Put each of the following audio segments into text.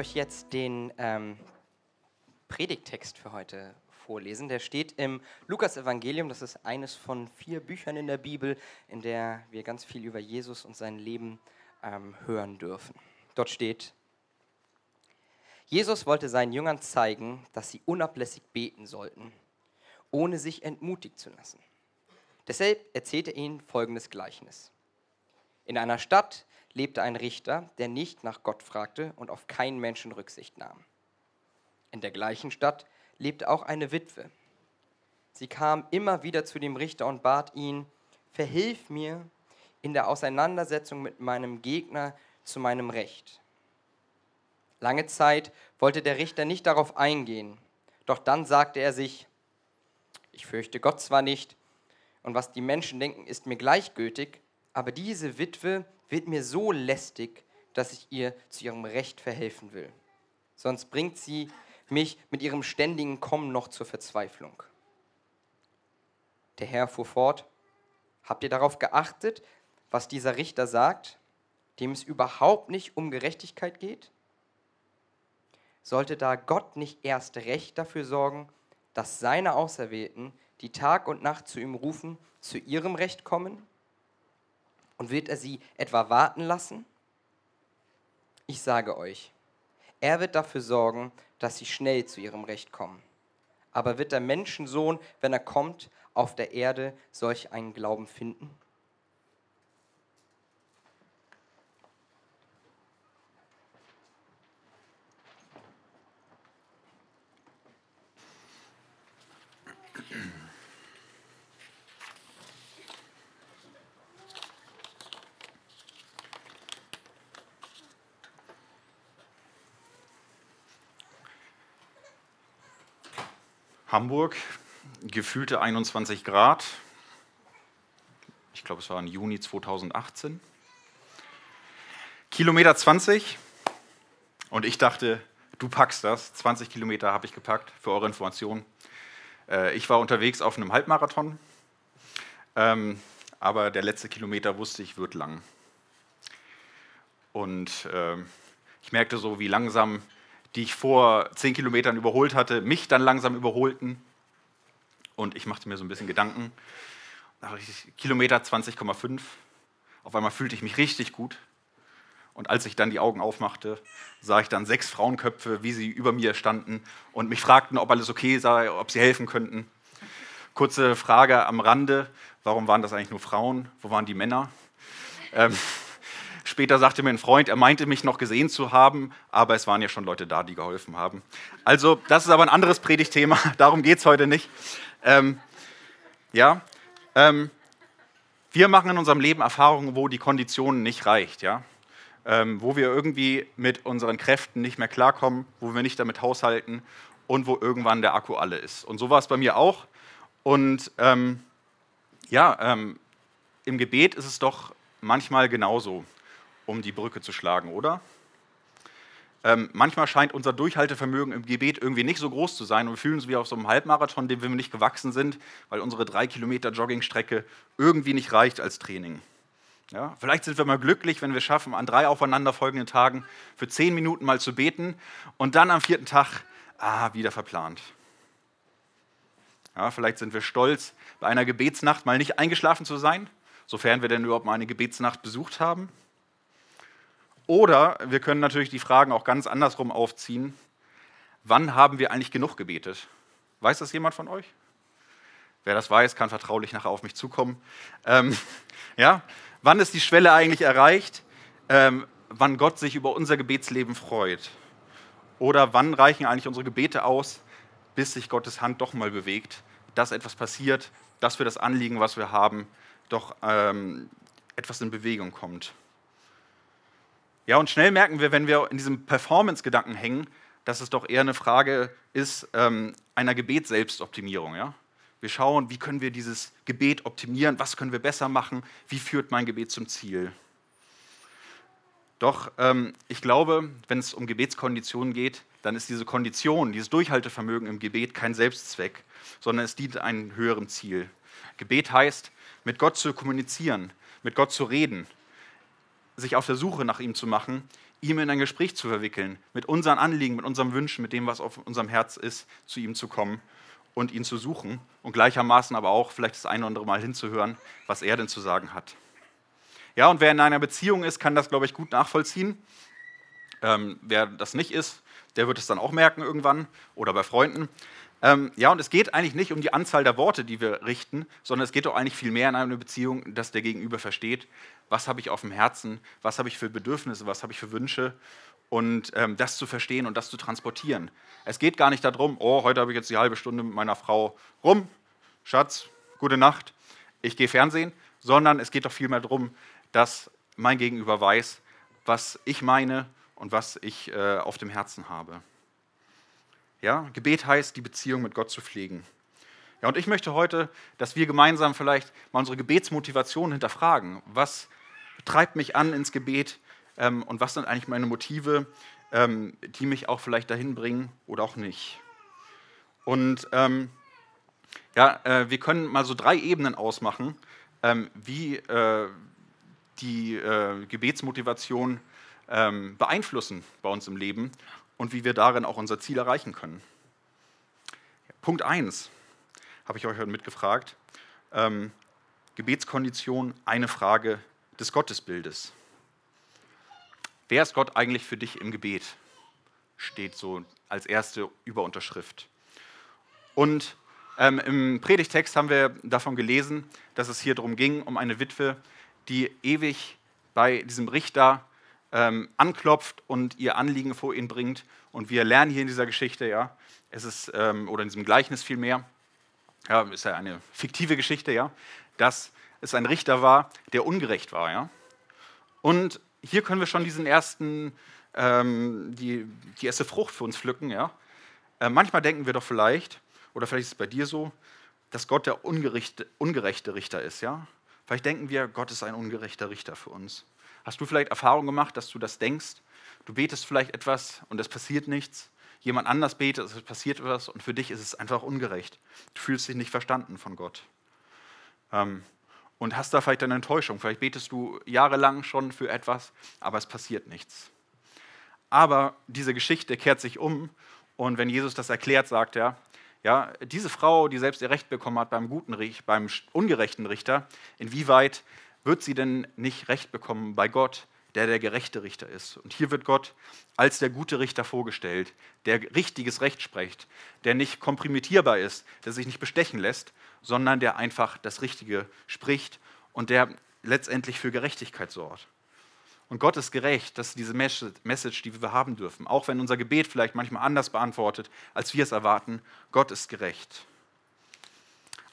Euch jetzt den ähm, Predigttext für heute vorlesen. Der steht im Lukas-Evangelium. Das ist eines von vier Büchern in der Bibel, in der wir ganz viel über Jesus und sein Leben ähm, hören dürfen. Dort steht, Jesus wollte seinen Jüngern zeigen, dass sie unablässig beten sollten, ohne sich entmutigt zu lassen. Deshalb erzählte er ihnen folgendes Gleichnis. In einer Stadt lebte ein Richter, der nicht nach Gott fragte und auf keinen Menschen Rücksicht nahm. In der gleichen Stadt lebte auch eine Witwe. Sie kam immer wieder zu dem Richter und bat ihn, verhilf mir in der Auseinandersetzung mit meinem Gegner zu meinem Recht. Lange Zeit wollte der Richter nicht darauf eingehen, doch dann sagte er sich, ich fürchte Gott zwar nicht, und was die Menschen denken, ist mir gleichgültig, aber diese Witwe wird mir so lästig, dass ich ihr zu ihrem Recht verhelfen will. Sonst bringt sie mich mit ihrem ständigen Kommen noch zur Verzweiflung. Der Herr fuhr fort, habt ihr darauf geachtet, was dieser Richter sagt, dem es überhaupt nicht um Gerechtigkeit geht? Sollte da Gott nicht erst recht dafür sorgen, dass seine Auserwählten, die Tag und Nacht zu ihm rufen, zu ihrem Recht kommen? Und wird er sie etwa warten lassen? Ich sage euch, er wird dafür sorgen, dass sie schnell zu ihrem Recht kommen. Aber wird der Menschensohn, wenn er kommt, auf der Erde solch einen Glauben finden? Hamburg, gefühlte 21 Grad. Ich glaube, es war im Juni 2018. Kilometer 20. Und ich dachte, du packst das. 20 Kilometer habe ich gepackt, für eure Information. Äh, ich war unterwegs auf einem Halbmarathon. Ähm, aber der letzte Kilometer wusste ich, wird lang. Und ähm, ich merkte so, wie langsam die ich vor zehn Kilometern überholt hatte, mich dann langsam überholten. Und ich machte mir so ein bisschen Gedanken. Kilometer 20,5. Auf einmal fühlte ich mich richtig gut. Und als ich dann die Augen aufmachte, sah ich dann sechs Frauenköpfe, wie sie über mir standen und mich fragten, ob alles okay sei, ob sie helfen könnten. Kurze Frage am Rande: Warum waren das eigentlich nur Frauen? Wo waren die Männer? Ähm, Später sagte mir ein Freund, er meinte mich noch gesehen zu haben, aber es waren ja schon Leute da, die geholfen haben. Also, das ist aber ein anderes Predigtthema, darum geht es heute nicht. Ähm, ja, ähm, wir machen in unserem Leben Erfahrungen, wo die Konditionen nicht reicht, ja. Ähm, wo wir irgendwie mit unseren Kräften nicht mehr klarkommen, wo wir nicht damit haushalten und wo irgendwann der Akku alle ist. Und so war es bei mir auch. Und ähm, ja, ähm, im Gebet ist es doch manchmal genauso um die Brücke zu schlagen, oder? Ähm, manchmal scheint unser Durchhaltevermögen im Gebet irgendwie nicht so groß zu sein und wir fühlen uns wie auf so einem Halbmarathon, dem wir nicht gewachsen sind, weil unsere drei Kilometer Joggingstrecke irgendwie nicht reicht als Training. Ja, vielleicht sind wir mal glücklich, wenn wir schaffen, an drei aufeinanderfolgenden Tagen für zehn Minuten mal zu beten und dann am vierten Tag, ah, wieder verplant. Ja, vielleicht sind wir stolz, bei einer Gebetsnacht mal nicht eingeschlafen zu sein, sofern wir denn überhaupt mal eine Gebetsnacht besucht haben. Oder wir können natürlich die Fragen auch ganz andersrum aufziehen. Wann haben wir eigentlich genug gebetet? Weiß das jemand von euch? Wer das weiß, kann vertraulich nachher auf mich zukommen. Ähm, ja? Wann ist die Schwelle eigentlich erreicht, ähm, wann Gott sich über unser Gebetsleben freut? Oder wann reichen eigentlich unsere Gebete aus, bis sich Gottes Hand doch mal bewegt, dass etwas passiert, dass wir das Anliegen, was wir haben, doch ähm, etwas in Bewegung kommt. Ja, und schnell merken wir, wenn wir in diesem Performance-Gedanken hängen, dass es doch eher eine Frage ist ähm, einer Gebetsselbstoptimierung. Ja? Wir schauen, wie können wir dieses Gebet optimieren, was können wir besser machen, wie führt mein Gebet zum Ziel. Doch ähm, ich glaube, wenn es um Gebetskonditionen geht, dann ist diese Kondition, dieses Durchhaltevermögen im Gebet kein Selbstzweck, sondern es dient einem höheren Ziel. Gebet heißt, mit Gott zu kommunizieren, mit Gott zu reden, sich auf der Suche nach ihm zu machen, ihm in ein Gespräch zu verwickeln, mit unseren Anliegen, mit unseren Wünschen, mit dem, was auf unserem Herz ist, zu ihm zu kommen und ihn zu suchen und gleichermaßen aber auch vielleicht das eine oder andere Mal hinzuhören, was er denn zu sagen hat. Ja, und wer in einer Beziehung ist, kann das, glaube ich, gut nachvollziehen. Ähm, wer das nicht ist, der wird es dann auch merken irgendwann oder bei Freunden. Ähm, ja, und es geht eigentlich nicht um die Anzahl der Worte, die wir richten, sondern es geht doch eigentlich viel mehr in einer Beziehung, dass der Gegenüber versteht, was habe ich auf dem Herzen, was habe ich für Bedürfnisse, was habe ich für Wünsche und ähm, das zu verstehen und das zu transportieren. Es geht gar nicht darum, oh, heute habe ich jetzt die halbe Stunde mit meiner Frau rum, Schatz, gute Nacht, ich gehe Fernsehen, sondern es geht doch vielmehr darum, dass mein Gegenüber weiß, was ich meine und was ich äh, auf dem Herzen habe. Ja, Gebet heißt, die Beziehung mit Gott zu pflegen. Ja, und ich möchte heute, dass wir gemeinsam vielleicht mal unsere Gebetsmotivation hinterfragen. Was treibt mich an ins Gebet ähm, und was sind eigentlich meine Motive, ähm, die mich auch vielleicht dahin bringen oder auch nicht. Und ähm, ja, äh, wir können mal so drei Ebenen ausmachen, ähm, wie äh, die äh, Gebetsmotivation ähm, beeinflussen bei uns im Leben und wie wir darin auch unser Ziel erreichen können. Punkt 1 habe ich euch heute mitgefragt. Ähm, Gebetskondition, eine Frage des Gottesbildes. Wer ist Gott eigentlich für dich im Gebet? Steht so als erste Überunterschrift. Und ähm, im Predigtext haben wir davon gelesen, dass es hier darum ging, um eine Witwe, die ewig bei diesem Richter ähm, anklopft und ihr Anliegen vor ihn bringt. Und wir lernen hier in dieser Geschichte, ja, es ist, ähm, oder in diesem Gleichnis vielmehr, ja, ist ja eine fiktive Geschichte, ja, dass es ein Richter war, der ungerecht war, ja. Und hier können wir schon diesen ersten, ähm, die, die erste Frucht für uns pflücken, ja. Äh, manchmal denken wir doch vielleicht, oder vielleicht ist es bei dir so, dass Gott der ungerechte, ungerechte Richter ist, ja. Vielleicht denken wir, Gott ist ein ungerechter Richter für uns. Hast du vielleicht Erfahrung gemacht, dass du das denkst? Du betest vielleicht etwas und es passiert nichts. Jemand anders betet, es passiert etwas und für dich ist es einfach ungerecht. Du fühlst dich nicht verstanden von Gott. Ähm, und hast da vielleicht eine Enttäuschung. Vielleicht betest du jahrelang schon für etwas, aber es passiert nichts. Aber diese Geschichte kehrt sich um und wenn Jesus das erklärt, sagt er, ja, diese Frau, die selbst ihr Recht bekommen hat beim guten beim ungerechten Richter, inwieweit wird sie denn nicht Recht bekommen bei Gott, der der gerechte Richter ist? Und hier wird Gott als der gute Richter vorgestellt, der richtiges Recht spricht, der nicht komprimitierbar ist, der sich nicht bestechen lässt, sondern der einfach das Richtige spricht und der letztendlich für Gerechtigkeit sorgt. Und Gott ist gerecht, das ist diese Message, die wir haben dürfen. Auch wenn unser Gebet vielleicht manchmal anders beantwortet, als wir es erwarten, Gott ist gerecht.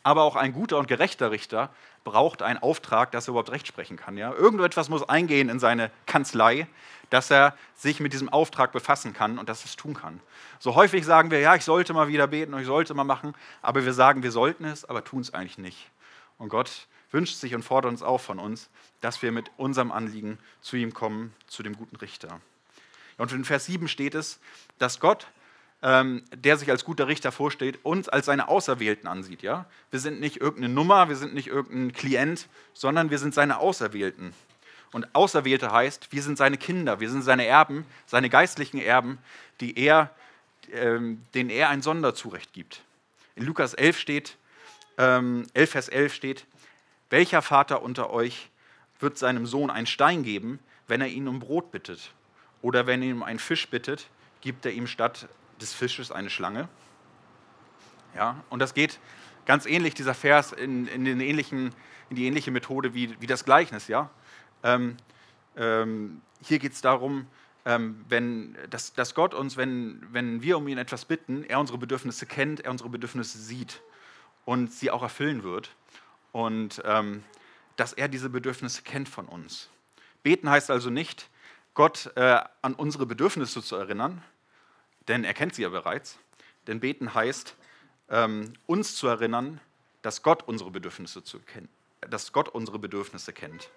Aber auch ein guter und gerechter Richter braucht einen Auftrag, dass er überhaupt Recht sprechen kann. Ja? Irgendetwas muss eingehen in seine Kanzlei, dass er sich mit diesem Auftrag befassen kann und dass er es tun kann. So häufig sagen wir, ja, ich sollte mal wieder beten und ich sollte mal machen, aber wir sagen, wir sollten es, aber tun es eigentlich nicht. Und Gott wünscht sich und fordert uns auch von uns, dass wir mit unserem Anliegen zu ihm kommen, zu dem guten Richter. Und in Vers 7 steht es, dass Gott ähm, der sich als guter Richter vorstellt, uns als seine Auserwählten ansieht. Ja? Wir sind nicht irgendeine Nummer, wir sind nicht irgendein Klient, sondern wir sind seine Auserwählten. Und Auserwählte heißt, wir sind seine Kinder, wir sind seine Erben, seine geistlichen Erben, die er, ähm, denen er ein Sonderzurecht gibt. In Lukas 11 steht, ähm, 11 Vers 11 steht, welcher Vater unter euch wird seinem Sohn einen Stein geben, wenn er ihn um Brot bittet? Oder wenn er ihn um einen Fisch bittet, gibt er ihm statt des Fisches eine Schlange. Ja, und das geht ganz ähnlich, dieser Vers, in, in, den ähnlichen, in die ähnliche Methode wie, wie das Gleichnis. Ja? Ähm, ähm, hier geht es darum, ähm, wenn, dass, dass Gott uns, wenn, wenn wir um ihn etwas bitten, er unsere Bedürfnisse kennt, er unsere Bedürfnisse sieht und sie auch erfüllen wird. Und ähm, dass er diese Bedürfnisse kennt von uns. Beten heißt also nicht, Gott äh, an unsere Bedürfnisse zu erinnern, denn er kennt sie ja bereits. Denn beten heißt, ähm, uns zu erinnern, dass Gott unsere Bedürfnisse zu kennen, dass Gott unsere Bedürfnisse kennt.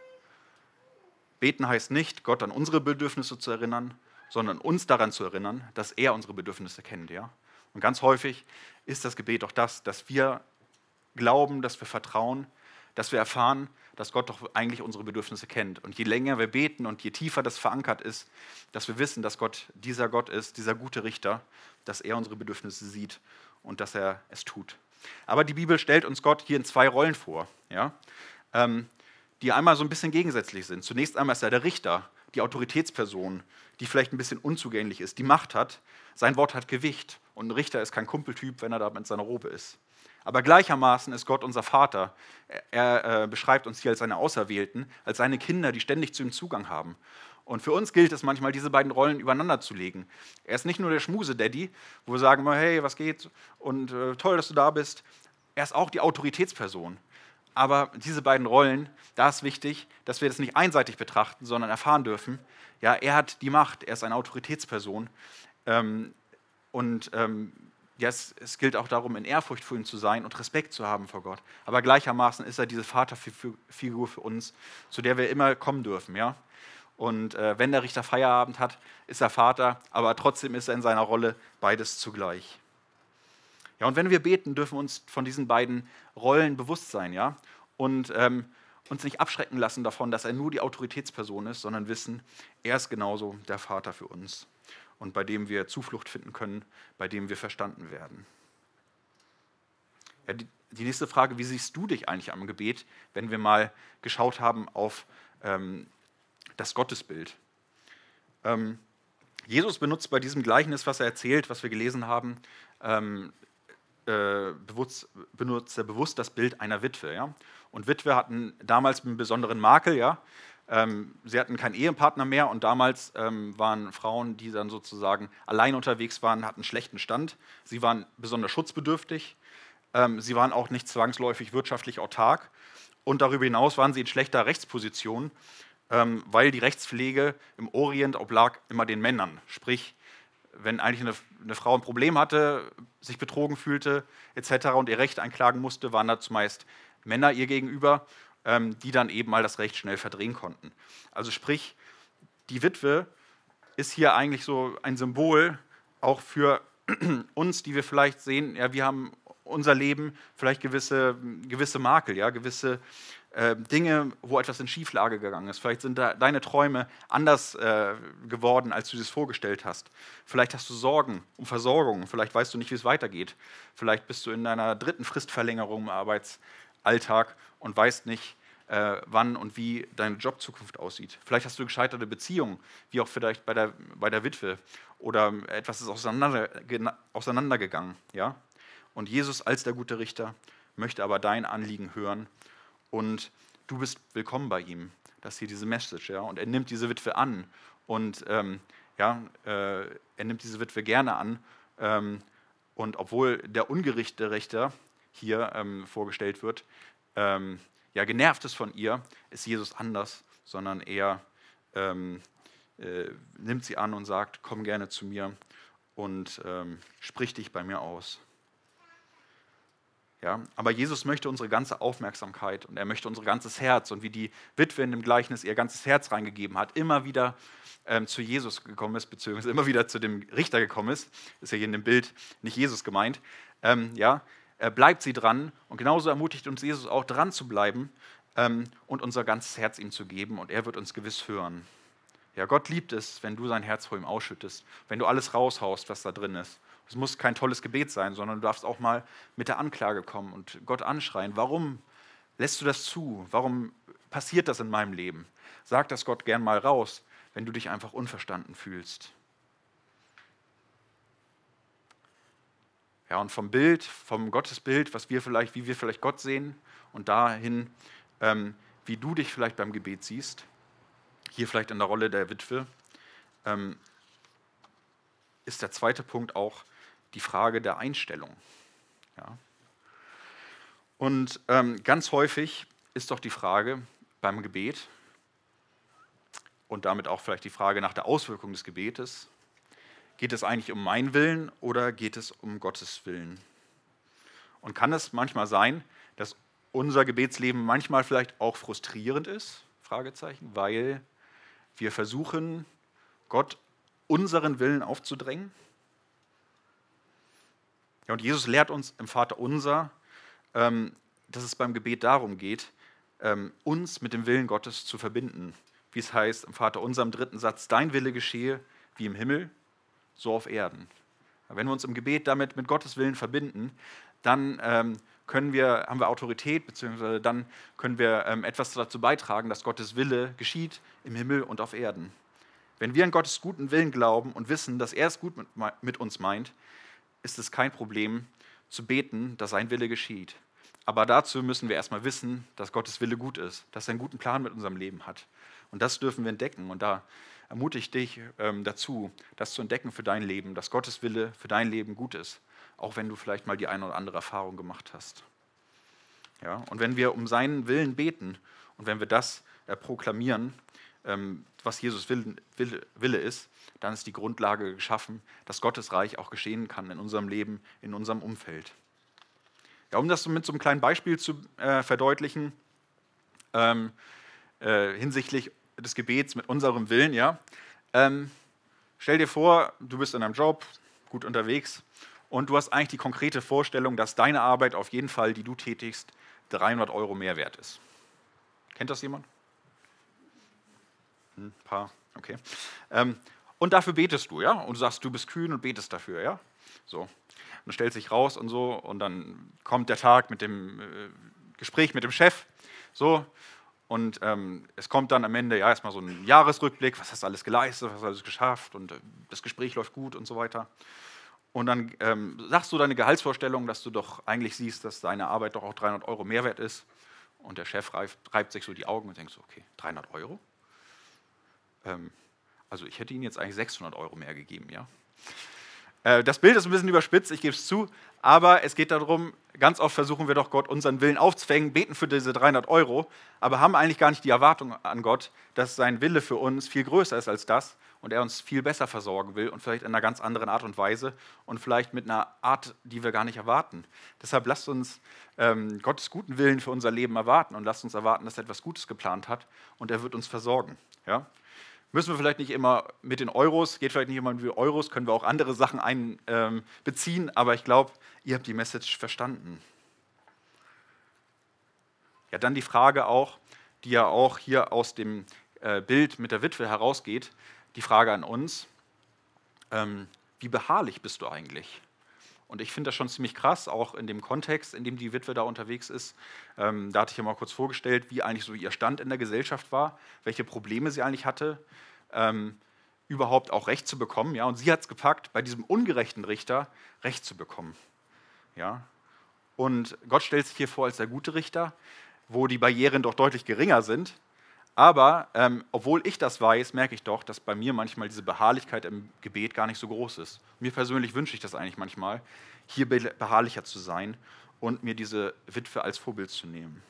Beten heißt nicht, Gott an unsere Bedürfnisse zu erinnern, sondern uns daran zu erinnern, dass er unsere Bedürfnisse kennt. Ja? Und ganz häufig ist das Gebet auch das, dass wir glauben, dass wir vertrauen, dass wir erfahren, dass Gott doch eigentlich unsere Bedürfnisse kennt. Und je länger wir beten und je tiefer das verankert ist, dass wir wissen, dass Gott dieser Gott ist, dieser gute Richter, dass er unsere Bedürfnisse sieht und dass er es tut. Aber die Bibel stellt uns Gott hier in zwei Rollen vor, ja? Ähm, die einmal so ein bisschen gegensätzlich sind. Zunächst einmal ist er der Richter, die Autoritätsperson, die vielleicht ein bisschen unzugänglich ist, die Macht hat. Sein Wort hat Gewicht und ein Richter ist kein Kumpeltyp, wenn er da mit seiner Robe ist. Aber gleichermaßen ist Gott unser Vater. Er, äh, beschreibt uns hier als seine Auserwählten, als seine Kinder, die ständig zu ihm Zugang haben. Und für uns gilt es manchmal, diese beiden Rollen übereinander zu legen. Er ist nicht nur der Schmuse-Daddy, wo wir sagen, hey, was geht und äh, toll, dass du da bist. Er ist auch die Autoritätsperson. Aber diese beiden Rollen, da ist wichtig, dass wir das nicht einseitig betrachten, sondern erfahren dürfen, ja, er hat die Macht, er ist eine Autoritätsperson. Ähm, und ähm, ja, es, es, gilt auch darum, in Ehrfurcht vor ihm zu sein und Respekt zu haben vor Gott. Aber gleichermaßen ist er diese Vaterfigur für uns, zu der wir immer kommen dürfen. Ja? Und äh, wenn der Richter Feierabend hat, ist er Vater, aber trotzdem ist er in seiner Rolle beides zugleich. Ja, und wenn wir beten, dürfen wir uns von diesen beiden Rollen bewusst sein, ja, und ähm, uns nicht abschrecken lassen davon, dass er nur die Autoritätsperson ist, sondern wissen, er ist genauso der Vater für uns und bei dem wir Zuflucht finden können, bei dem wir verstanden werden. Ja, die, die, nächste Frage, wie siehst du dich eigentlich am Gebet, wenn wir mal geschaut haben auf ähm, das Gottesbild? Ähm, Jesus benutzt bei diesem Gleichnis, was er erzählt, was wir gelesen haben, ähm, äh, bewusst, benutzt er bewusst das Bild einer Witwe. Ja? Und Witwe hatten damals einen besonderen Makel, ja, ähm, sie hatten keinen Ehepartner mehr und damals ähm, waren Frauen, die dann sozusagen allein unterwegs waren, hatten schlechten Stand. Sie waren besonders schutzbedürftig. Ähm, sie waren auch nicht zwangsläufig wirtschaftlich autark. Und darüber hinaus waren sie in schlechter Rechtsposition, ähm, weil die Rechtspflege im Orient oblag immer den Männern. Sprich, wenn eigentlich eine, eine, Frau ein Problem hatte, sich betrogen fühlte etc. und ihr Recht einklagen musste, waren da zumeist Männer ihr gegenüber die dann eben mal das Recht schnell verdrehen konnten. Also sprich, die Witwe ist hier eigentlich so ein Symbol auch für uns, die wir vielleicht sehen, ja, wir haben unser Leben vielleicht gewisse, gewisse Makel, ja, gewisse äh, Dinge, wo etwas in Schieflage gegangen ist. Vielleicht sind da deine Träume anders äh, geworden, als du es vorgestellt hast. Vielleicht hast du Sorgen um Versorgung, vielleicht weißt du nicht, wie es weitergeht. Vielleicht bist du in deiner dritten Fristverlängerung im Arbeitsalltag und weißt nicht, äh, wann und wie deine Jobzukunft aussieht. Vielleicht hast du gescheiterte Beziehungen, wie auch vielleicht bei der, bei der Witwe. Oder etwas ist auseinander, auseinandergegangen. Ja? Und Jesus als der gute Richter möchte aber dein Anliegen hören und du bist willkommen bei ihm. Das ist hier diese Message. Ja? Und er nimmt diese Witwe an und ähm, ja, äh, er nimmt diese Witwe gerne an. Ähm, und obwohl der ungerichte Richter hier ähm, vorgestellt wird, ähm, ja, genervt ist von ihr, ist Jesus anders, sondern er ähm, äh, nimmt sie an und sagt, komm gerne zu mir und ähm, sprich dich bei mir aus. Ja, aber Jesus möchte unsere ganze Aufmerksamkeit und er möchte unser ganzes Herz und wie die Witwe in dem Gleichnis ihr ganzes Herz reingegeben hat, immer wieder ähm, zu Jesus gekommen ist, beziehungsweise immer wieder zu dem Richter gekommen ist, ist ja hier in dem Bild nicht Jesus gemeint, ähm, ja, bleibt sie dran. Und genauso ermutigt uns Jesus auch, dran zu bleiben ähm, und unser ganzes Herz ihm zu geben. Und er wird uns gewiss hören. Ja, Gott liebt es, wenn du sein Herz vor ihm ausschüttest, wenn du alles raushaust, was da drin ist. Es muss kein tolles Gebet sein, sondern du darfst auch mal mit der Anklage kommen und Gott anschreien. Warum lässt du das zu? Warum passiert das in meinem Leben? Sag das Gott gern mal raus, wenn du dich einfach unverstanden fühlst. Ja, und vom Bild, vom Gottesbild, was wir vielleicht, wie wir vielleicht Gott sehen und dahin, ähm, wie du dich vielleicht beim Gebet siehst, hier vielleicht in der Rolle der Witwe, ähm, ist der zweite Punkt auch die Frage der Einstellung. Ja. Und ähm, ganz häufig ist doch die Frage beim Gebet und damit auch vielleicht die Frage nach der Auswirkung des Gebetes, geht es eigentlich um meinen Willen oder geht es um Gottes Willen? Und kann es manchmal sein, dass unser Gebetsleben manchmal vielleicht auch frustrierend ist, Fragezeichen, weil wir versuchen, Gott unseren Willen aufzudrängen? Ja, und Jesus lehrt uns im Vater unser, ähm, dass es beim Gebet darum geht, ähm, uns mit dem Willen Gottes zu verbinden. Wie es heißt im Vater unser im dritten Satz, dein Wille geschehe wie im Himmel, so auf Erden. Wenn wir uns im Gebet damit mit Gottes Willen verbinden, dann ähm, können wir, haben wir Autorität, beziehungsweise dann können wir ähm, etwas dazu beitragen, dass Gottes Wille geschieht im Himmel und auf Erden. Wenn wir an Gottes guten Willen glauben und wissen, dass er es gut mit, mit uns meint, ist es kein Problem zu beten, dass sein Wille geschieht. Aber dazu müssen wir erstmal wissen, dass Gottes Wille gut ist, dass er einen guten Plan mit unserem Leben hat. Und das dürfen wir entdecken. Und da ermutige ich dich ähm, dazu, das zu entdecken für dein Leben, dass Gottes Wille für dein Leben gut ist, auch wenn du vielleicht mal die eine oder andere Erfahrung gemacht hast. Ja, und wenn wir um seinen Willen beten und wenn wir das äh, proklamieren, ähm, was Jesus Wille, Wille, Wille ist, dann ist die Grundlage geschaffen, dass Gottes Reich auch geschehen kann in unserem Leben, in unserem Umfeld. Ja, um das mit so einem kleinen Beispiel zu äh, verdeutlichen, ähm, äh, hinsichtlich des Gebets mit unserem Willen, ja. Ähm, stell dir vor, du bist in einem Job, gut unterwegs und du hast eigentlich die konkrete Vorstellung, dass deine Arbeit auf jeden Fall, die du tätigst, 300 Euro mehr wert ist. Kennt das jemand? Ein hm, paar, okay. Ähm, und dafür betest du, ja? Und du sagst, du bist kühn und betest dafür, ja? So. Und stellt sich raus und so und dann kommt der Tag mit dem äh, Gespräch mit dem Chef, so und ähm, es kommt dann am Ende ja erstmal so ein Jahresrückblick, was hast du alles geleistet, was hast du alles geschafft und äh, das Gespräch läuft gut und so weiter. Und dann ähm, sagst du deine Gehaltsvorstellung, dass du doch eigentlich siehst, dass deine Arbeit doch auch 300 Euro Mehrwert ist. Und der Chef reibt, reibt sich so die Augen und denkt so, okay, 300 Euro? Ähm, also ich hätte Ihnen jetzt eigentlich 600 Euro mehr gegeben, ja. Äh, das Bild ist ein bisschen überspitzt, ich gebe es zu, aber es geht darum, ganz oft versuchen wir doch Gott unseren Willen aufzwängen, beten für diese 300 Euro, aber haben eigentlich gar nicht die Erwartung an Gott, dass sein Wille für uns viel größer ist als das und er uns viel besser versorgen will und vielleicht in einer ganz anderen Art und Weise und vielleicht mit einer Art, die wir gar nicht erwarten. Deshalb lasst uns ähm, Gottes guten Willen für unser Leben erwarten und lasst uns erwarten, dass er etwas Gutes geplant hat und er wird uns versorgen. Ja? Müssen wir vielleicht nicht immer mit den Euros, geht vielleicht nicht immer mit Euros, können wir auch andere Sachen einbeziehen, ähm, aber ich glaube, ihr habt die Message verstanden. Ja, dann die Frage auch, die ja auch hier aus dem äh, Bild mit der Witwe herausgeht, die Frage an uns, ähm, wie beharrlich bist du eigentlich? Und ich finde das schon ziemlich krass, auch in dem Kontext, in dem die Witwe da unterwegs ist. Ähm, da hatte ich ja mal kurz vorgestellt, wie eigentlich so ihr Stand in der Gesellschaft war, welche Probleme sie eigentlich hatte, ähm, überhaupt auch Recht zu bekommen. Ja? Und sie hat es gepackt, bei diesem ungerechten Richter Recht zu bekommen. Ja? Und Gott stellt sich hier vor als der gute Richter, wo die Barrieren doch deutlich geringer sind. Aber ähm, obwohl ich das weiß, merke ich doch, dass bei mir manchmal diese Beharrlichkeit im Gebet gar nicht so groß ist. Mir persönlich wünsche ich das eigentlich manchmal, hier beharrlicher zu sein und mir diese Witwe als Vorbild zu nehmen.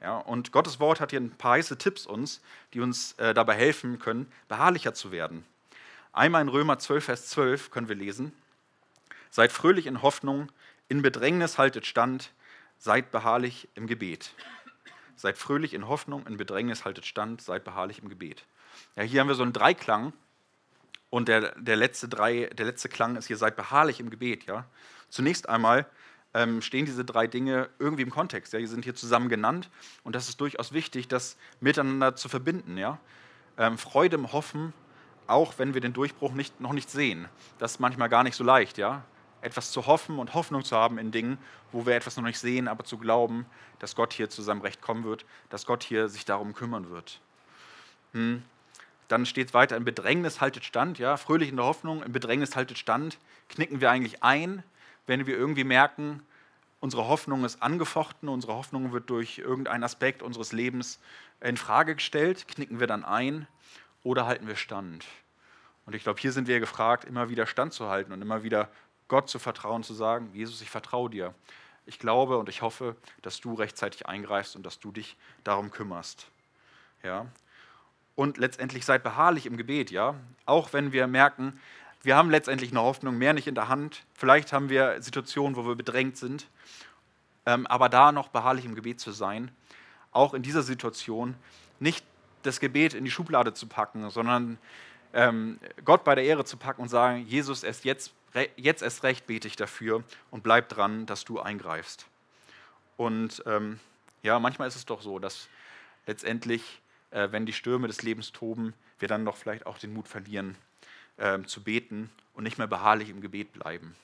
Ja, und Gottes Wort hat hier ein paar heiße Tipps uns, die uns äh, dabei helfen können, beharrlicher zu werden. Einmal in Römer 12, Vers 12 können wir lesen, Seid fröhlich in Hoffnung, in Bedrängnis haltet stand, seid beharrlich im Gebet. Seid fröhlich in Hoffnung, in Bedrängnis haltet stand, seid beharrlich im Gebet. Ja, hier haben wir so einen Dreiklang und der, der, letzte drei, der letzte Klang ist hier, seid beharrlich im Gebet. Ja? Zunächst einmal ähm, stehen diese drei Dinge irgendwie im Kontext. Ja? Die sind hier zusammen genannt und das ist durchaus wichtig, das miteinander zu verbinden. Ja? Ähm, Freude im Hoffen, auch wenn wir den Durchbruch nicht, noch nicht sehen. Das ist manchmal gar nicht so leicht. Ja? Etwas zu hoffen und Hoffnung zu haben in Dingen, wo wir etwas noch nicht sehen, aber zu glauben, dass Gott hier zu seinem Recht kommen wird, dass Gott hier sich darum kümmern wird. Hm. Dann steht es weiter, in Bedrängnis haltet stand, ja, fröhlich in der Hoffnung, in Bedrängnis haltet stand, knicken wir eigentlich ein, wenn wir irgendwie merken, unsere Hoffnung ist angefochten, unsere Hoffnung wird durch irgendeinen Aspekt unseres Lebens in Frage gestellt, knicken wir dann ein oder halten wir stand? Und ich glaube, hier sind wir gefragt, immer wieder standzuhalten und immer wieder Gott zu vertrauen, zu sagen, Jesus, ich vertraue dir. ich glaube und ich hoffe, dass du rechtzeitig eingreifst und dass du dich darum kümmerst. Ja? Und letztendlich seid beharrlich im Gebet, ja? Auch wenn wir merken, wir haben letztendlich eine Hoffnung, mehr nicht in der Hand. Vielleicht haben wir Situationen, wo wir bedrängt sind. Ähm, aber da noch beharrlich im Gebet zu sein, auch in dieser Situation, nicht das Gebet in die Schublade zu packen, sondern ähm, Gott bei der Ehre zu packen und sagen, Jesus, erst jetzt, jetzt erst recht bete ich dafür und bleib dran, dass du eingreifst. Und ähm, ja, manchmal ist es doch so, dass letztendlich, äh, wenn die Stürme des Lebens toben, wir dann doch vielleicht auch den Mut verlieren, äh, zu beten und nicht mehr beharrlich im Gebet bleiben.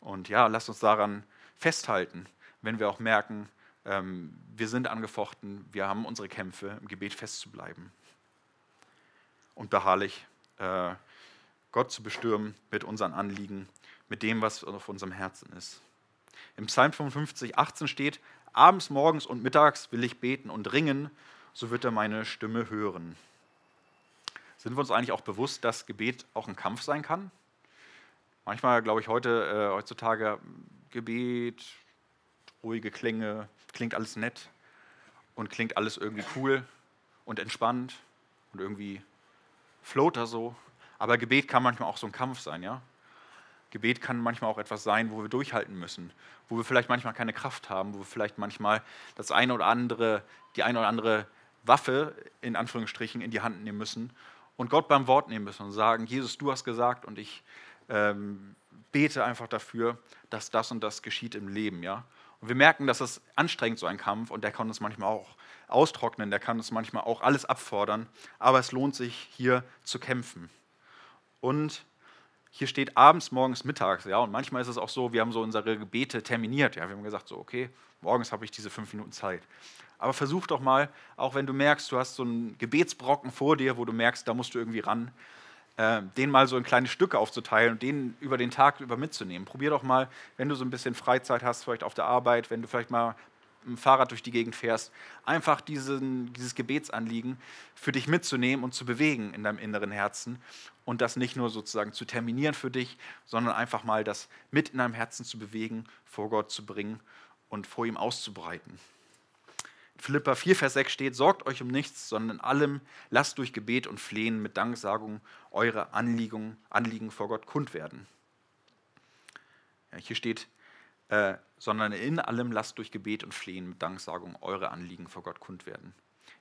Und ja, lasst uns daran festhalten, wenn wir auch merken, ähm, wir sind angefochten, wir haben unsere Kämpfe, im Gebet festzubleiben und beharrlich äh, Gott zu bestürmen mit unseren Anliegen, mit dem, was auf unserem Herzen ist. Im Psalm 55, 18 steht, abends, morgens und mittags will ich beten und ringen, so wird er meine Stimme hören. Sind wir uns eigentlich auch bewusst, dass Gebet auch ein Kampf sein kann? Manchmal glaube ich heute, äh, heutzutage, Gebet, ruhige Klänge, klingt alles nett und klingt alles irgendwie cool und entspannt und irgendwie float da so. Aber Gebet kann manchmal auch so ein Kampf sein, ja? Gebet kann manchmal auch etwas sein, wo wir durchhalten müssen, wo wir vielleicht manchmal keine Kraft haben, wo wir vielleicht manchmal das eine oder andere, die eine oder andere Waffe in Anführungsstrichen in die Hand nehmen müssen und Gott beim Wort nehmen müssen und sagen, Jesus, du hast gesagt und ich ähm, bete einfach dafür, dass das und das geschieht im Leben, ja. Und wir merken, dass es anstrengend so ein Kampf und der kann uns manchmal auch austrocknen, der kann uns manchmal auch alles abfordern, aber es lohnt sich hier zu kämpfen. Und hier steht abends, morgens, mittags, ja, und manchmal ist es auch so, wir haben so unsere Gebete terminiert, ja, wir haben gesagt so, okay, morgens habe ich diese fünf Minuten Zeit. Aber versuch doch mal, auch wenn du merkst, du hast so einen Gebetsbrocken vor dir, wo du merkst, da musst du irgendwie ran, äh, den mal so in kleine Stücke aufzuteilen und den über den Tag über mitzunehmen. Probier doch mal, wenn du so ein bisschen Freizeit hast, vielleicht auf der Arbeit, wenn du vielleicht mal dem Fahrrad durch die Gegend fährst, einfach diesen, dieses Gebetsanliegen für dich mitzunehmen und zu bewegen in deinem inneren Herzen und das nicht nur sozusagen zu terminieren für dich, sondern einfach mal das mit in deinem Herzen zu bewegen, vor Gott zu bringen und vor ihm auszubreiten. Philippa 4, Vers 6 steht, sorgt euch um nichts, sondern in allem lasst durch Gebet und Flehen mit Danksagung eure Anliegen, Anliegen vor Gott kund werden. Ja, hier steht, äh, sondern in allem lasst durch Gebet und Flehen mit Danksagung eure Anliegen vor Gott kund werden.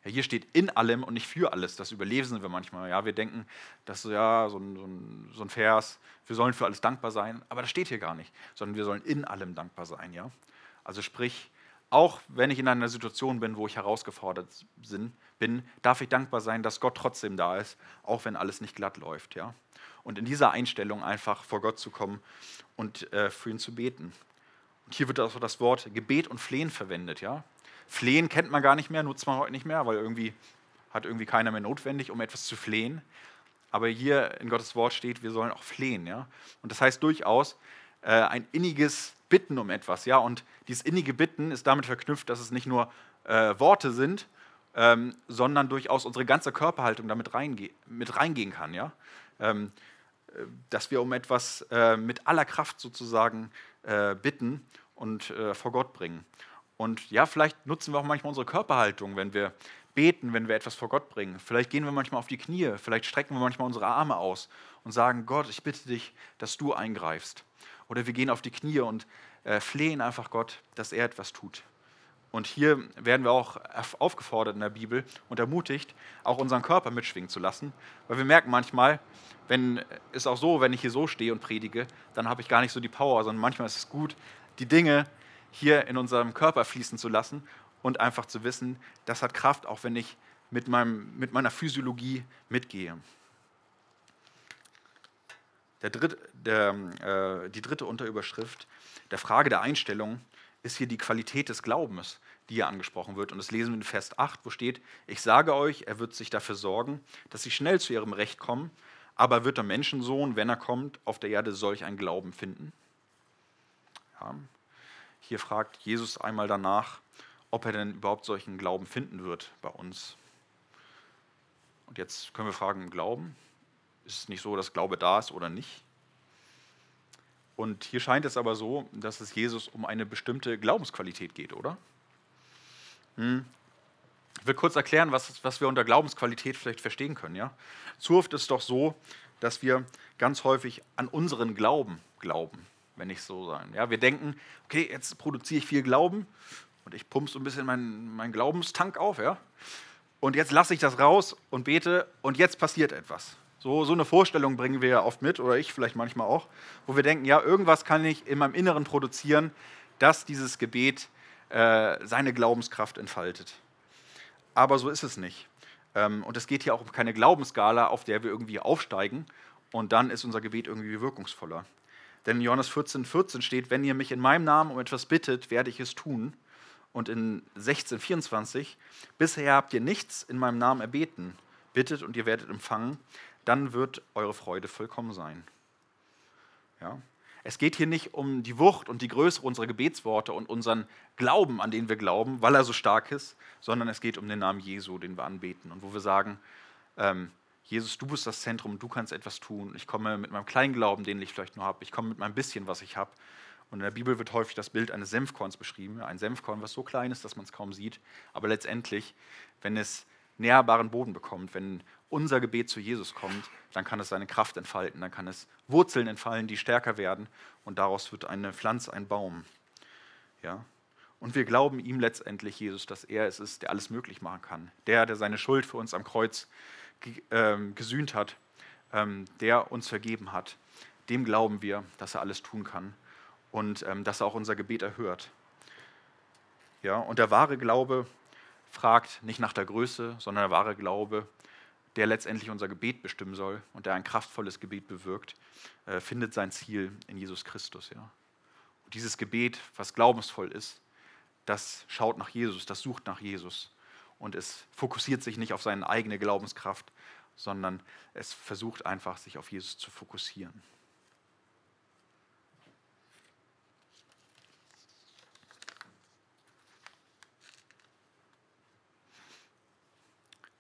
Ja, hier steht in allem und nicht für alles. Das überlesen wir manchmal. Ja, wir denken, das ist ja so ein, so, ein, so ein Vers, wir sollen für alles dankbar sein, aber das steht hier gar nicht, sondern wir sollen in allem dankbar sein. Ja? Also sprich, auch wenn ich in einer Situation bin, wo ich herausgefordert bin, darf ich dankbar sein, dass Gott trotzdem da ist, auch wenn alles nicht glatt läuft. Ja? Und in dieser Einstellung einfach vor Gott zu kommen und äh, für ihn zu beten. Und hier wird also das Wort Gebet und Flehen verwendet. Ja? Flehen kennt man gar nicht mehr, nutzt man heute nicht mehr, weil irgendwie hat irgendwie keiner mehr notwendig, um etwas zu flehen. Aber hier in Gottes Wort steht, wir sollen auch flehen. Ja? Und das heißt durchaus äh, ein inniges Bitten um etwas. Ja? Und dieses innige Bitten ist damit verknüpft, dass es nicht nur äh, Worte sind, ähm, sondern durchaus unsere ganze Körperhaltung damit reinge mit reingehen kann. Ja? Ähm, äh, dass wir um etwas äh, mit aller Kraft sozusagen äh, bitten und äh, vor Gott bringen. Und ja, vielleicht nutzen wir auch manchmal unsere Körperhaltung, wenn wir beten, wenn wir etwas vor Gott bringen. Vielleicht gehen wir manchmal auf die Knie, vielleicht strecken wir manchmal unsere Arme aus und sagen, Gott, ich bitte dich, dass du eingreifst. Oder wir gehen auf die Knie und äh, flehen einfach Gott, dass er etwas tut. Und hier werden wir auch aufgefordert in der Bibel und ermutigt, auch unseren Körper mitschwingen zu lassen. Weil wir merken manchmal, wenn ist auch so, wenn ich hier so stehe und predige, dann habe ich gar nicht so die Power, sondern manchmal ist es gut, die Dinge hier in unserem Körper fließen zu lassen und einfach zu wissen, das hat Kraft, auch wenn ich mit, meinem, mit meiner Physiologie mitgehe. Der dritte, der, äh, die dritte Unterüberschrift der Frage der Einstellung ist hier die Qualität des Glaubens, die hier angesprochen wird. Und das lesen wir in Vers 8, wo steht, ich sage euch, er wird sich dafür sorgen, dass sie schnell zu ihrem Recht kommen, aber wird der Menschensohn, wenn er kommt, auf der Erde solch einen Glauben finden? Ja. Hier fragt Jesus einmal danach, ob er denn überhaupt solchen Glauben finden wird bei uns. Und jetzt können wir fragen, Glauben? Ist es nicht so, dass Glaube da ist oder nicht? Und hier scheint es aber so, dass es Jesus um eine bestimmte Glaubensqualität geht, oder? Hm. Ich will kurz erklären, was, was wir unter Glaubensqualität vielleicht verstehen können. Ja? Zu oft ist es doch so, dass wir ganz häufig an unseren Glauben glauben, wenn nicht so sein. Ja? Wir denken, okay, jetzt produziere ich viel Glauben und ich pumpe so ein bisschen meinen mein Glaubenstank auf. Ja? Und jetzt lasse ich das raus und bete und jetzt passiert etwas. So, so eine Vorstellung bringen wir ja oft mit, oder ich vielleicht manchmal auch, wo wir denken, ja, irgendwas kann ich in meinem Inneren produzieren, dass dieses Gebet äh, seine Glaubenskraft entfaltet. Aber so ist es nicht. Ähm, und es geht hier auch um keine Glaubensskala, auf der wir irgendwie aufsteigen und dann ist unser Gebet irgendwie wirkungsvoller. Denn in Johannes 14, 14 steht, wenn ihr mich in meinem Namen um etwas bittet, werde ich es tun. Und in 16, 24, bisher habt ihr nichts in meinem Namen erbeten. Bittet und ihr werdet empfangen, dann wird eure Freude vollkommen sein. Ja? Es geht hier nicht um die Wucht und die Größe unserer Gebetsworte und unseren Glauben, an den wir glauben, weil er so stark ist, sondern es geht um den Namen Jesu, den wir anbeten und wo wir sagen, ähm, Jesus, du bist das Zentrum, du kannst etwas tun. Ich komme mit meinem kleinen Glauben, den ich vielleicht nur habe, ich komme mit meinem bisschen, was ich habe. Und in der Bibel wird häufig das Bild eines Senfkorns beschrieben. Ein Senfkorn, was so klein ist, dass man es kaum sieht. Aber letztendlich, wenn es näherbaren Boden bekommt, wenn unser Gebet zu Jesus kommt, dann kann es seine Kraft entfalten, dann kann es Wurzeln entfallen, die stärker werden und daraus wird eine Pflanze, ein Baum. Ja? Und wir glauben ihm letztendlich, Jesus, dass er es ist, der alles möglich machen kann. Der, der seine Schuld für uns am Kreuz ähm, gesühnt hat, ähm, der uns vergeben hat. Dem glauben wir, dass er alles tun kann und ähm, dass er auch unser Gebet erhört. Ja, und der wahre Glaube fragt nicht nach der Größe, sondern der wahre Glaube, der letztendlich unser Gebet bestimmen soll und der ein kraftvolles Gebet bewirkt, äh, findet sein Ziel in Jesus Christus. Ja. Und dieses Gebet, was glaubensvoll ist, das schaut nach Jesus, das sucht nach Jesus und es fokussiert sich nicht auf seine eigene Glaubenskraft, sondern es versucht einfach, sich auf Jesus zu fokussieren.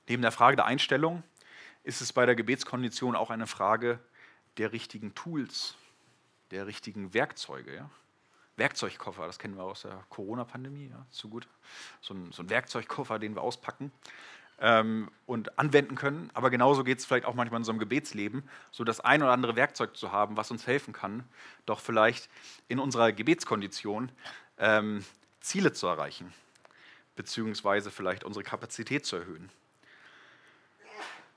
Neben der Frage der Einstellung ist es bei der Gebetskondition auch eine Frage der richtigen Tools, der richtigen Werkzeuge. Ja? Werkzeugkoffer, das kennen wir aus der Corona-Pandemie, ja, zu gut. So ein, so ein, Werkzeugkoffer, den wir auspacken ähm, und anwenden können. Aber genauso geht es vielleicht auch manchmal in unserem Gebetsleben, so das ein oder andere Werkzeug zu haben, was uns helfen kann, doch vielleicht in unserer Gebetskondition ähm, Ziele zu erreichen, beziehungsweise vielleicht unsere Kapazität zu erhöhen.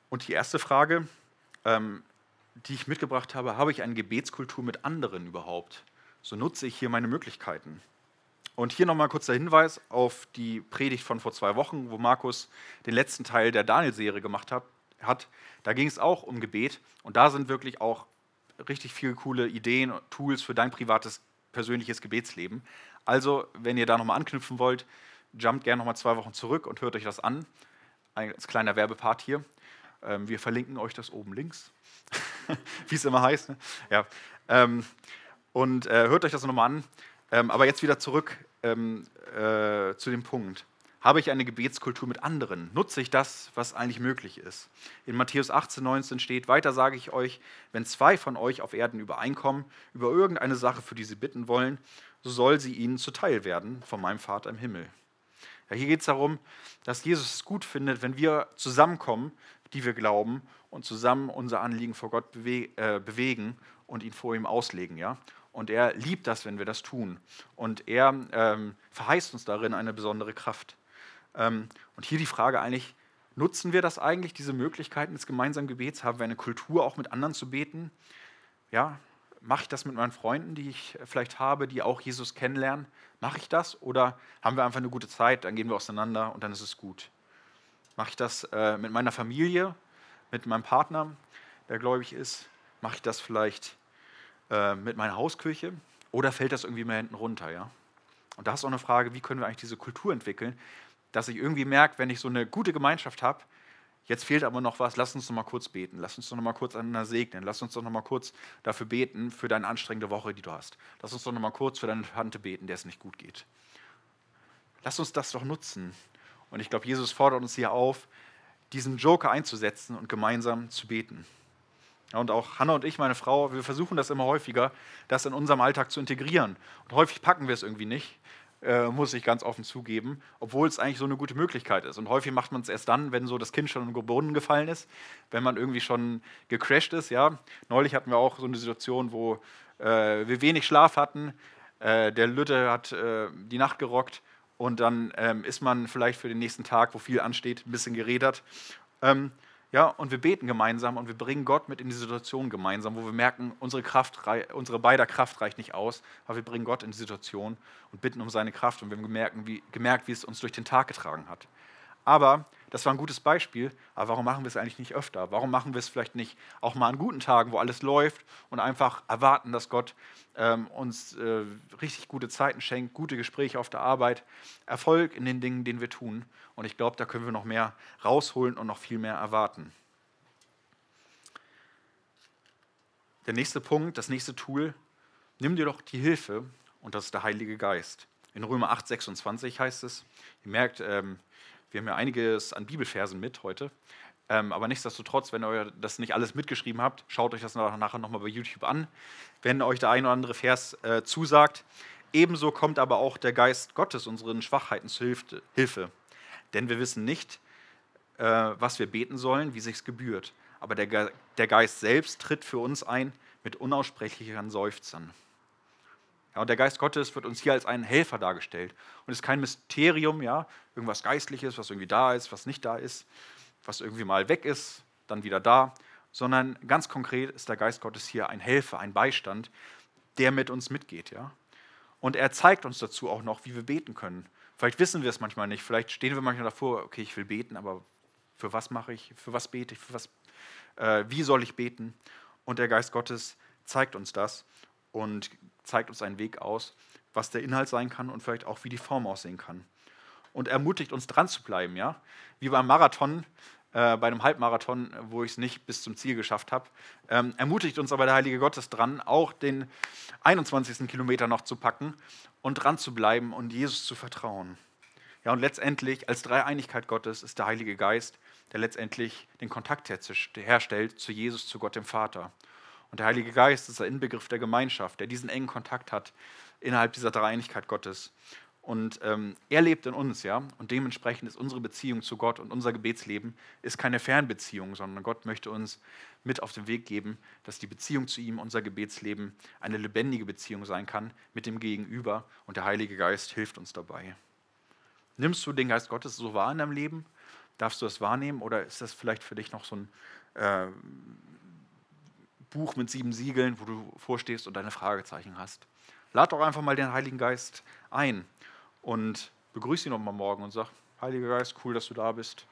Und die erste Frage, ähm, die ich mitgebracht habe, habe ich eine Gebetskultur mit anderen überhaupt? So nutze ich hier meine Möglichkeiten. Und hier nochmal kurz der Hinweis auf die Predigt von vor zwei Wochen, wo Markus den letzten Teil der Daniel-Serie gemacht hat. hat. Da ging es auch um Gebet und da sind wirklich auch richtig viele coole Ideen und Tools für dein privates, persönliches Gebetsleben. Also, wenn ihr da nochmal anknüpfen wollt, jumpt gerne nochmal zwei Wochen zurück und hört euch das an. Als kleiner Werbepart hier. Ähm, wir verlinken euch das oben links, wie es immer heißt. Ne? Ja. Ähm, und äh, hört euch das nochmal an. Ähm, aber jetzt wieder zurück ähm, äh, zu dem Punkt. Habe ich eine Gebetskultur mit anderen? Nutze ich das, was eigentlich möglich ist? In Matthäus 18, 19 steht, weiter sage ich euch, wenn zwei von euch auf Erden übereinkommen über irgendeine Sache, für die sie bitten wollen, so soll sie ihnen zuteil werden von meinem Vater im Himmel. Ja, hier geht es darum, dass Jesus es gut findet, wenn wir zusammenkommen die wir glauben und zusammen unser Anliegen vor Gott bewe äh, bewegen und ihn vor ihm auslegen. Ja? Und er liebt das, wenn wir das tun. Und er ähm, verheißt uns darin eine besondere Kraft. Ähm, und hier die Frage eigentlich, nutzen wir das eigentlich, diese Möglichkeiten des gemeinsamen Gebets? Haben wir eine Kultur, auch mit anderen zu beten? Ja, mache ich das mit meinen Freunden, die ich vielleicht habe, die auch Jesus kennenlernen? Mache ich das? Oder haben wir einfach eine gute Zeit, dann gehen wir auseinander und dann ist es gut? Mache ich das äh, mit meiner Familie, mit meinem Partner, der gläubig ist? Mache ich das vielleicht äh, mit meiner Hauskirche? Oder fällt das irgendwie mehr hinten runter? Ja? Und da ist auch eine Frage, wie können wir eigentlich diese Kultur entwickeln, dass ich irgendwie merke, wenn ich so eine gute Gemeinschaft habe, jetzt fehlt aber noch was, lass uns noch mal kurz beten, lass uns doch noch mal kurz einander segnen, lass uns doch noch mal kurz dafür beten, für deine anstrengende Woche, die du hast. Lass uns doch noch mal kurz für deine Tante beten, der es nicht gut geht. Lass uns das doch nutzen, und ich glaube, Jesus fordert uns hier auf, diesen Joker einzusetzen und gemeinsam zu beten. und auch Hanna und ich, meine Frau, wir versuchen das immer häufiger, das in unserem Alltag zu integrieren. Und häufig packen wir es irgendwie nicht, äh, muss ich ganz offen zugeben, obwohl es eigentlich so eine gute Möglichkeit ist. Und häufig macht man es erst dann, wenn so das Kind schon im Brunnen gefallen ist, wenn man irgendwie schon gecrashed ist. Ja? Neulich hatten wir auch so eine Situation, wo äh, wir wenig Schlaf hatten. Äh, der Lütte hat äh, die Nacht gerockt und dann ähm, ist man vielleicht für den nächsten Tag, wo viel ansteht, ein bisschen geredert. Ähm, ja, und wir beten gemeinsam und wir bringen Gott mit in die Situation gemeinsam, wo wir merken, unsere, Kraft, unsere beider Kraft reicht nicht aus, aber wir bringen Gott in die Situation und bitten um seine Kraft und wir haben gemerkt wie, gemerkt, wie es uns durch den Tag getragen hat. Aber das war ein gutes Beispiel, aber warum machen wir es eigentlich nicht öfter? Warum machen wir es vielleicht nicht auch mal an guten Tagen, wo alles läuft und einfach erwarten, dass Gott ähm, uns äh, richtig gute Zeiten schenkt, gute Gespräche auf der Arbeit, Erfolg in den Dingen, den wir tun. Und ich glaube, da können wir noch mehr rausholen und noch viel mehr erwarten. Der nächste Punkt, das nächste Tool, nimm dir doch die Hilfe und das ist der Heilige Geist. In Römer 8, 26 heißt es, ihr merkt, ähm, wir haben ja einiges an Bibelversen mit heute. Ähm, aber nichtsdestotrotz, wenn ihr das nicht alles mitgeschrieben habt, schaut euch das nachher nochmal bei YouTube an, wenn euch der ein oder andere Vers äh, zusagt. Ebenso kommt aber auch der Geist Gottes unseren Schwachheiten zu Hilfe. Denn wir wissen nicht, äh, was wir beten sollen, wie sich's gebührt. Aber der, Ge der Geist selbst tritt für uns ein mit unaussprechlichen Seufzern. Ja, und der Geist Gottes wird uns hier als ein Helfer dargestellt. Und es ist kein Mysterium, ja, irgendwas Geistliches, was irgendwie da ist, was nicht da ist, was irgendwie mal weg ist, dann wieder da, sondern ganz konkret ist der Geist Gottes hier ein Helfer, ein Beistand, der mit uns mitgeht. Ja? Und er zeigt uns dazu auch noch, wie wir beten können. Vielleicht wissen wir es manchmal nicht, vielleicht stehen wir manchmal davor, okay, ich will beten, aber für was mache ich, für was bete ich, für was, äh, wie soll ich beten? Und der Geist Gottes zeigt uns das und zeigt uns einen Weg aus, was der Inhalt sein kann und vielleicht auch, wie die Form aussehen kann. Und ermutigt uns dran zu bleiben, ja. Wie beim Marathon, äh, bei einem Halbmarathon, wo ich es nicht bis zum Ziel geschafft habe, ähm, ermutigt uns aber der Heilige Gottes dran, auch den 21. Kilometer noch zu packen und dran zu bleiben und Jesus zu vertrauen. Ja, und letztendlich als Dreieinigkeit Gottes ist der Heilige Geist, der letztendlich den Kontakt herstellt zu Jesus, zu Gott dem Vater. Und der Heilige Geist ist der Inbegriff der Gemeinschaft, der diesen engen Kontakt hat innerhalb dieser Dreieinigkeit Gottes. Und ähm, er lebt in uns, ja. Und dementsprechend ist unsere Beziehung zu Gott und unser Gebetsleben ist keine Fernbeziehung, sondern Gott möchte uns mit auf den Weg geben, dass die Beziehung zu ihm, unser Gebetsleben, eine lebendige Beziehung sein kann mit dem Gegenüber. Und der Heilige Geist hilft uns dabei. Nimmst du den Geist Gottes so wahr in deinem Leben? Darfst du das wahrnehmen? Oder ist das vielleicht für dich noch so ein äh, Buch mit sieben Siegeln, wo du vorstehst und deine Fragezeichen hast? Lad doch einfach mal den Heiligen Geist ein und begrüße ihn nochmal morgen und sag, Heiliger Geist, cool, dass du da bist.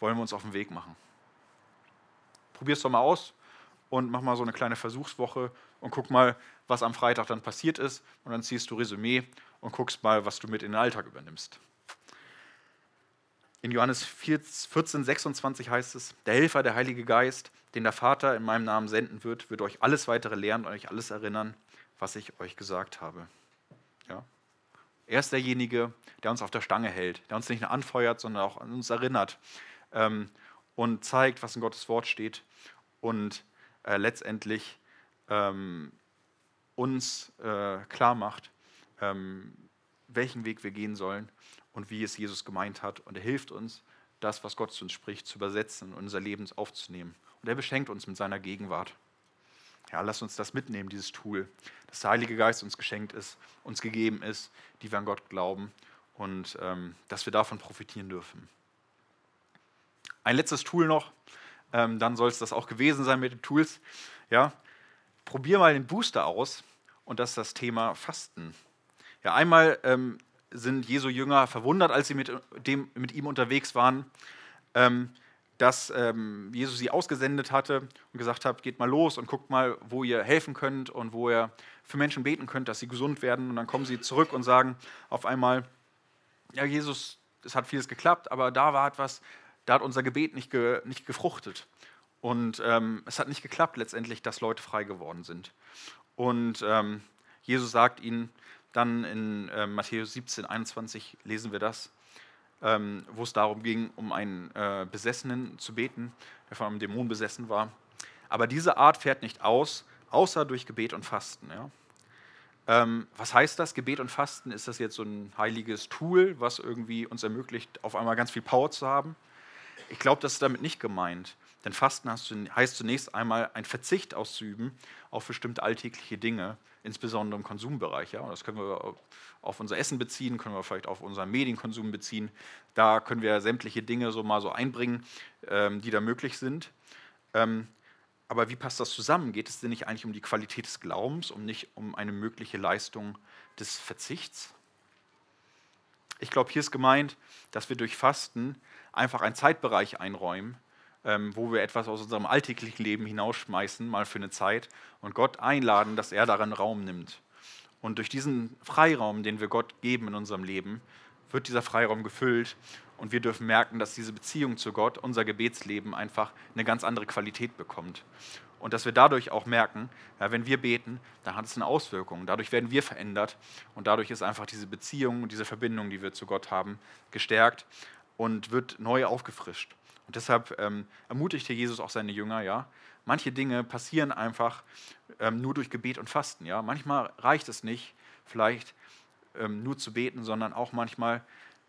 Wollen wir uns auf den Weg machen. Probier es doch mal aus und mach mal so eine kleine Versuchswoche und guck mal, was am Freitag dann passiert ist. Und dann ziehst du Resümee und guckst mal, was du mit in den Alltag übernimmst. In Johannes 14, 26 heißt es, der Helfer, der Heilige Geist, den der Vater in meinem Namen senden wird, wird euch alles weitere lernen und euch alles erinnern, was ich euch gesagt habe. Ja? Er ist derjenige, der uns auf der Stange hält, der uns nicht nur anfeuert, sondern auch an uns erinnert ähm, und zeigt, was in Gottes Wort steht und äh, letztendlich ähm, uns äh, klar macht, ähm, welchen Weg wir gehen sollen und wie es Jesus gemeint hat. Und er hilft uns, das, was Gott zu uns spricht, zu übersetzen und unser Leben aufzunehmen. Und er beschenkt uns mit seiner Gegenwart. Ja, lass uns das mitnehmen, dieses Tool, dass der Heilige Geist uns geschenkt ist, uns gegeben ist, die wir an Gott glauben und ähm, dass wir davon profitieren dürfen. Ein letztes Tool noch, ähm, dann soll es das auch gewesen sein mit den Tools. Ja, probier mal den Booster aus und das ist das Thema Fasten. Ja, einmal ähm, sind Jesu Jünger verwundert, als sie mit, dem, mit ihm unterwegs waren. Ähm, dass ähm, Jesus sie ausgesendet hatte und gesagt hat, geht mal los und guckt mal, wo ihr helfen könnt und wo ihr für Menschen beten könnt, dass sie gesund werden. Und dann kommen sie zurück und sagen auf einmal, ja Jesus, es hat vieles geklappt, aber da war etwas, da hat unser Gebet nicht, ge, nicht gefruchtet. Und ähm, es hat nicht geklappt letztendlich, dass Leute frei geworden sind. Und ähm, Jesus sagt ihnen dann in äh, Matthäus 17, 21, lesen wir das, ähm, wo es darum ging, um einen äh, Besessenen zu beten, der von einem Dämon besessen war. Aber diese Art fährt nicht aus, außer durch Gebet und Fasten. Ja? Ähm, was heißt das? Gebet und Fasten, ist das jetzt so ein heiliges Tool, was irgendwie uns ermöglicht, auf einmal ganz viel Power zu haben? Ich glaube, das ist damit nicht gemeint. Denn Fasten heißt zunächst einmal ein Verzicht auszuüben auf bestimmte alltägliche Dinge, insbesondere im Konsumbereich. Ja? Und das können wir auf unser Essen beziehen, können wir vielleicht auf unseren Medienkonsum beziehen. Da können wir sämtliche Dinge so mal so einbringen, ähm, die da möglich sind. Ähm, aber wie passt das zusammen? Geht es denn nicht eigentlich um die Qualität des Glaubens, um nicht um eine mögliche Leistung des Verzichts? Ich glaube, hier ist gemeint, dass wir durch Fasten einfach einen Zeitbereich einräumen, ähm, wo wir etwas aus unserem alltäglichen Leben hinausschmeißen, mal für eine Zeit, und Gott einladen, dass er daran Raum nimmt. Und durch diesen Freiraum, den wir Gott geben in unserem Leben, wird dieser Freiraum gefüllt und wir dürfen merken, dass diese Beziehung zu Gott, unser Gebetsleben einfach eine ganz andere Qualität bekommt. Und dass wir dadurch auch merken, ja, wenn wir beten, dann hat es eine Auswirkung. Dadurch werden wir verändert und dadurch ist einfach diese Beziehung und diese Verbindung, die wir zu Gott haben, gestärkt und wird neu aufgefrischt. Und deshalb ähm, ermutigte Jesus auch seine Jünger, ja, manche Dinge passieren einfach ähm, nur durch Gebet und Fasten. Ja. Manchmal reicht es nicht, vielleicht ähm, nur zu beten, sondern auch manchmal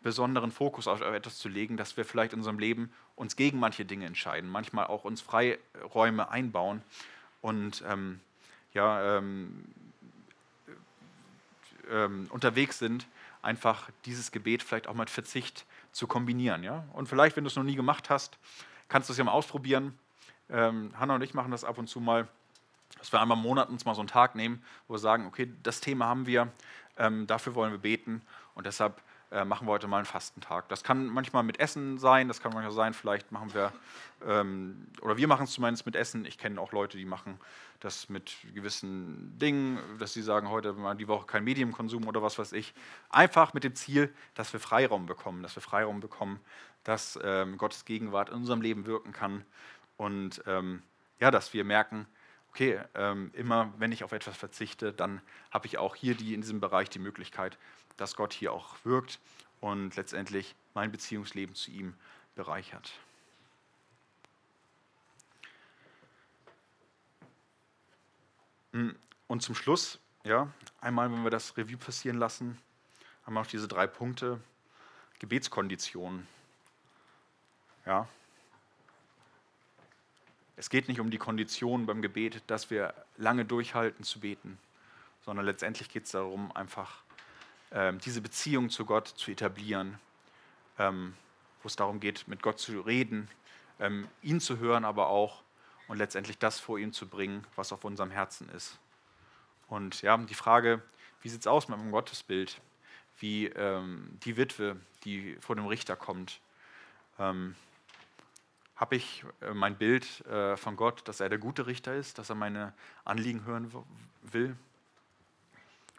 besonderen Fokus auf etwas zu legen, dass wir vielleicht in unserem Leben uns gegen manche Dinge entscheiden, manchmal auch uns Freiräume einbauen und ähm, ja, ähm, ähm, unterwegs sind, einfach dieses Gebet vielleicht auch mit Verzicht zu kombinieren. Ja? Und vielleicht, wenn du es noch nie gemacht hast, kannst du es ja mal ausprobieren. Ähm, Hanna und ich machen das ab und zu mal, dass wir einmal im Monat uns mal so einen Tag nehmen, wo wir sagen, okay, das Thema haben wir, ähm, dafür wollen wir beten und deshalb äh, machen wir heute mal einen Fastentag. Das kann manchmal mit Essen sein, das kann manchmal sein, vielleicht machen wir, ähm, oder wir machen es zumindest mit Essen. Ich kenne auch Leute, die machen das mit gewissen Dingen, dass sie sagen, heute mal die Woche kein Medienkonsum oder was weiß ich. Einfach mit dem Ziel, dass wir Freiraum bekommen, dass wir Freiraum bekommen, dass ähm, Gottes Gegenwart in unserem Leben wirken kann und ähm, ja, dass wir merken, okay, ähm, immer wenn ich auf etwas verzichte, dann habe ich auch hier die, in diesem Bereich die Möglichkeit, dass Gott hier auch wirkt und letztendlich mein Beziehungsleben zu ihm bereichert. Hm, und zum Schluss, ja, einmal, wenn wir das Revue passieren lassen, haben wir noch diese drei Punkte. Gebetskonditionen. Ja, es geht nicht um die Kondition beim Gebet, dass wir lange durchhalten zu beten, sondern letztendlich geht es darum, einfach diese Beziehung zu Gott zu etablieren, ähm, wo es darum geht, mit Gott zu reden, ähm, ihn zu hören, aber auch und letztendlich das vor ihm zu bringen, was auf unserem Herzen ist. Und ja, die Frage, wie sieht es aus mit dem Gottesbild? Wie ähm, die Witwe, die vor dem Richter kommt. Ähm, habe ich äh, mein Bild äh, von Gott, dass er der gute Richter ist, dass er meine Anliegen hören will?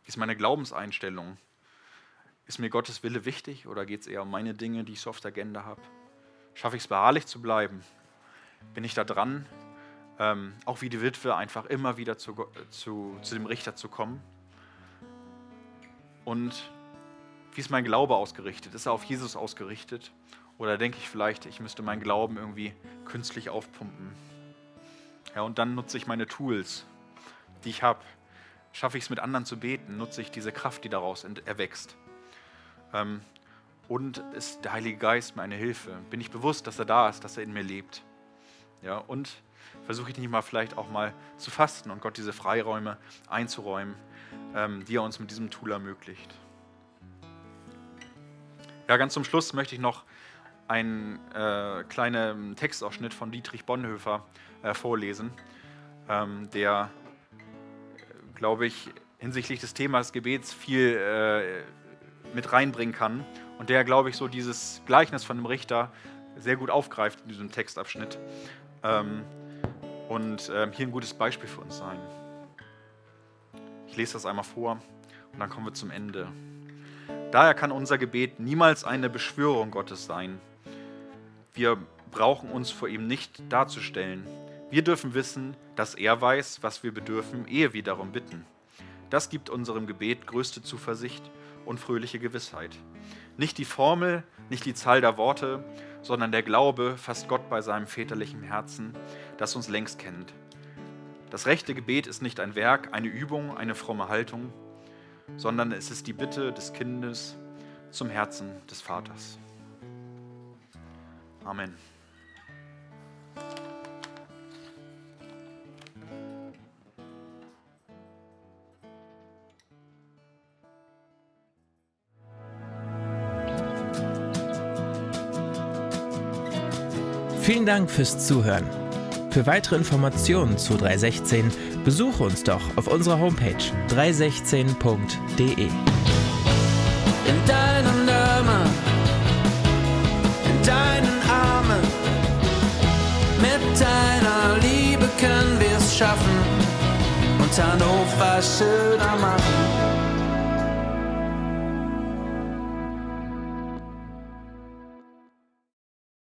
Wie ist meine Glaubenseinstellung? Ist mir Gottes Wille wichtig oder geht es eher um meine Dinge, die ich so auf der Agenda habe? Schaffe ich es beharrlich zu bleiben? Bin ich da dran, ähm, auch wie die Witwe einfach immer wieder zu, zu, zu dem Richter zu kommen? Und wie ist mein Glaube ausgerichtet? Ist er auf Jesus ausgerichtet? Oder denke ich vielleicht, ich müsste meinen Glauben irgendwie künstlich aufpumpen? Ja, und dann nutze ich meine Tools, die ich habe. Schaffe ich es mit anderen zu beten? Nutze ich diese Kraft, die daraus erwächst? Ähm, und ist der Heilige Geist meine Hilfe? Bin ich bewusst, dass er da ist, dass er in mir lebt? Ja, und versuche ich nicht mal vielleicht auch mal zu fasten und Gott diese Freiräume einzuräumen, ähm, die er uns mit diesem Tool ermöglicht. Ja, ganz zum Schluss möchte ich noch einen äh, kleinen Textausschnitt von Dietrich Bonhoeffer äh, vorlesen, ähm, der, glaube ich, hinsichtlich des Themas Gebets viel äh, mit reinbringen kann und der, glaube ich, so dieses Gleichnis von dem Richter sehr gut aufgreift in diesem Textabschnitt ähm, und ähm, hier ein gutes Beispiel für uns sein. Ich lese das einmal vor und dann kommen wir zum Ende. Daher kann unser Gebet niemals eine Beschwörung Gottes sein, wir brauchen uns vor ihm nicht darzustellen. Wir dürfen wissen, dass er weiß, was wir bedürfen, ehe wir darum bitten. Das gibt unserem Gebet größte Zuversicht und fröhliche Gewissheit. Nicht die Formel, nicht die Zahl der Worte, sondern der Glaube fasst Gott bei seinem väterlichen Herzen, das uns längst kennt. Das rechte Gebet ist nicht ein Werk, eine Übung, eine fromme Haltung, sondern es ist die Bitte des Kindes zum Herzen des Vaters. Amen. Vielen Dank fürs Zuhören. Für weitere Informationen zu 316 besuche uns doch auf unserer Homepage 316.de. in deinen Namen, in deinen Armen. Mit deiner Liebe können wir es schaffen und Hannover schöner machen.